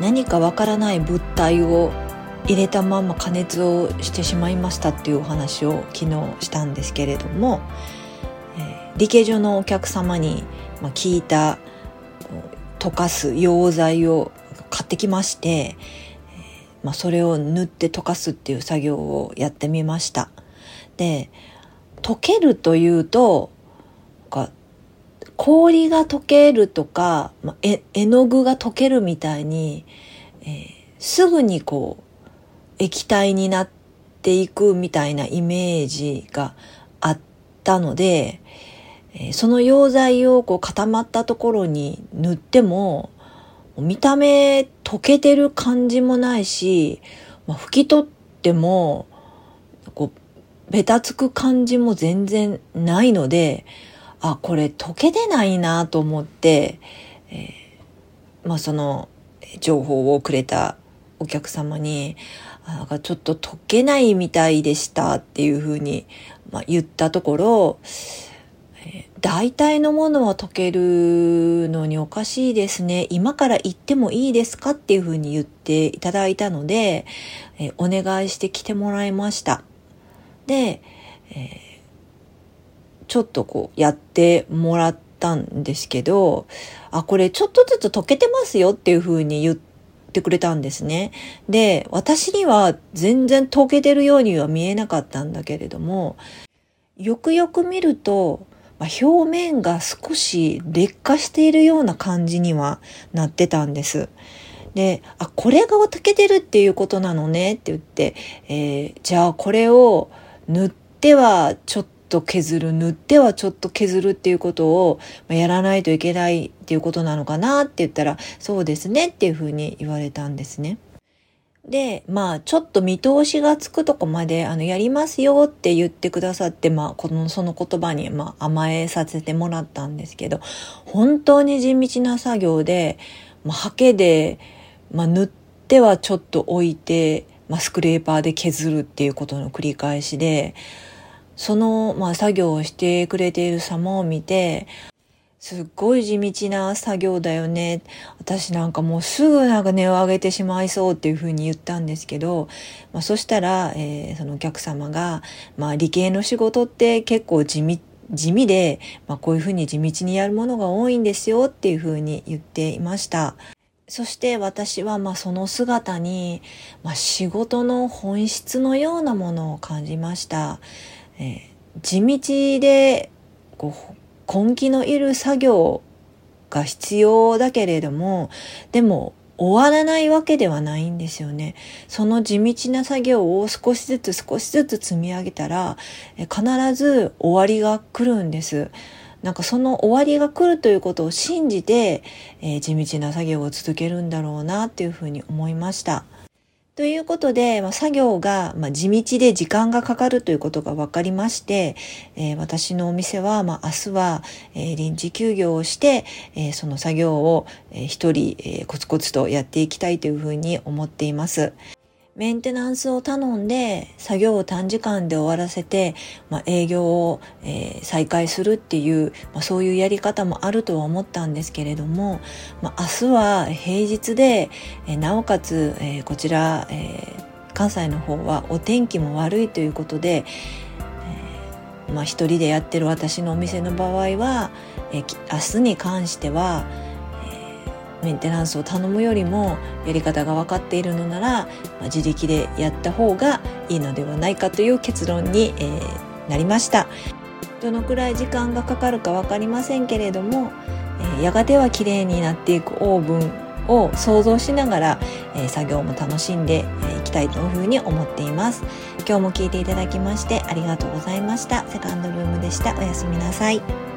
何かわからない物体を入れたまま加熱をしてしまいましたっていうお話を昨日したんですけれども、えー、理系上のお客様に、ま、聞いた溶かす溶剤を買ってきまして、まあ、それを塗って溶かすっていう作業をやってみました。で溶けるというと氷が溶けるとか、ま絵の具が溶けるみたいに、えー、すぐにこう液体になっていくみたいなイメージがあったので、えー、その溶剤をこう固まったところに塗っても見た目溶けてる感じもないし、ま、拭き取ってもこうベタつく感じも全然ないので、あ、これ溶けてないなと思って、えー、まあその情報をくれたお客様に、なんかちょっと溶けないみたいでしたっていうふうに、まあ、言ったところ、え、大体のものは溶けるのにおかしいですね。今から行ってもいいですかっていうふうに言っていただいたので、え、お願いして来てもらいました。で、えーちょっとこうやってもらったんですけど、あ、これちょっとずつ溶けてますよっていう風に言ってくれたんですね。で、私には全然溶けてるようには見えなかったんだけれども、よくよく見ると、まあ、表面が少し劣化しているような感じにはなってたんです。で、あ、これが溶けてるっていうことなのねって言って、えー、じゃあこれを塗ってはちょっと削る、塗ってはちょっと削るっていうことをやらないといけないっていうことなのかなって言ったら、そうですねっていうふうに言われたんですね。で、まあ、ちょっと見通しがつくとこまで、あの、やりますよって言ってくださって、まあ、この、その言葉に、まあ、甘えさせてもらったんですけど、本当に地道な作業で、まあ、ハケで、まあ、塗ってはちょっと置いて、まあ、スクレーパーで削るっていうことの繰り返しで、その、まあ、作業をしてくれている様を見て、すっごい地道な作業だよね。私なんかもうすぐなんか値を上げてしまいそうっていうふうに言ったんですけど、まあ、そしたら、えー、そのお客様が、まあ、理系の仕事って結構地味、地味で、まあ、こういうふうに地道にやるものが多いんですよっていうふうに言っていました。そして私はまあその姿に、まあ、仕事の本質のようなものを感じました。えー、地道でこう根気のいる作業が必要だけれどもでも終わらないわけではないんですよね。その地道な作業を少しずつ少しずつ積み上げたら必ず終わりが来るんです。なんかその終わりが来るということを信じて、えー、地道な作業を続けるんだろうなっていうふうに思いました。ということで、まあ、作業が、まあ、地道で時間がかかるということが分かりまして、えー、私のお店は、まあ、明日は、えー、臨時休業をして、えー、その作業を、えー、一人、えー、コツコツとやっていきたいというふうに思っています。メンテナンスを頼んで作業を短時間で終わらせて、まあ、営業を、えー、再開するっていう、まあ、そういうやり方もあるとは思ったんですけれども、まあ、明日は平日で、えー、なおかつ、えー、こちら、え関西の方はお天気も悪いということで、えまあ、一人でやってる私のお店の場合は、え明日に関しては、メンテナンスを頼むよりもやり方が分かっているのなら、まあ、自力でやった方がいいのではないかという結論に、えー、なりました。どのくらい時間がかかるか分かりませんけれども、えー、やがては綺麗になっていくオーブンを想像しながら、えー、作業も楽しんでい、えー、きたいというふうに思っています。今日も聞いていただきましてありがとうございました。セカンドルームでした。おやすみなさい。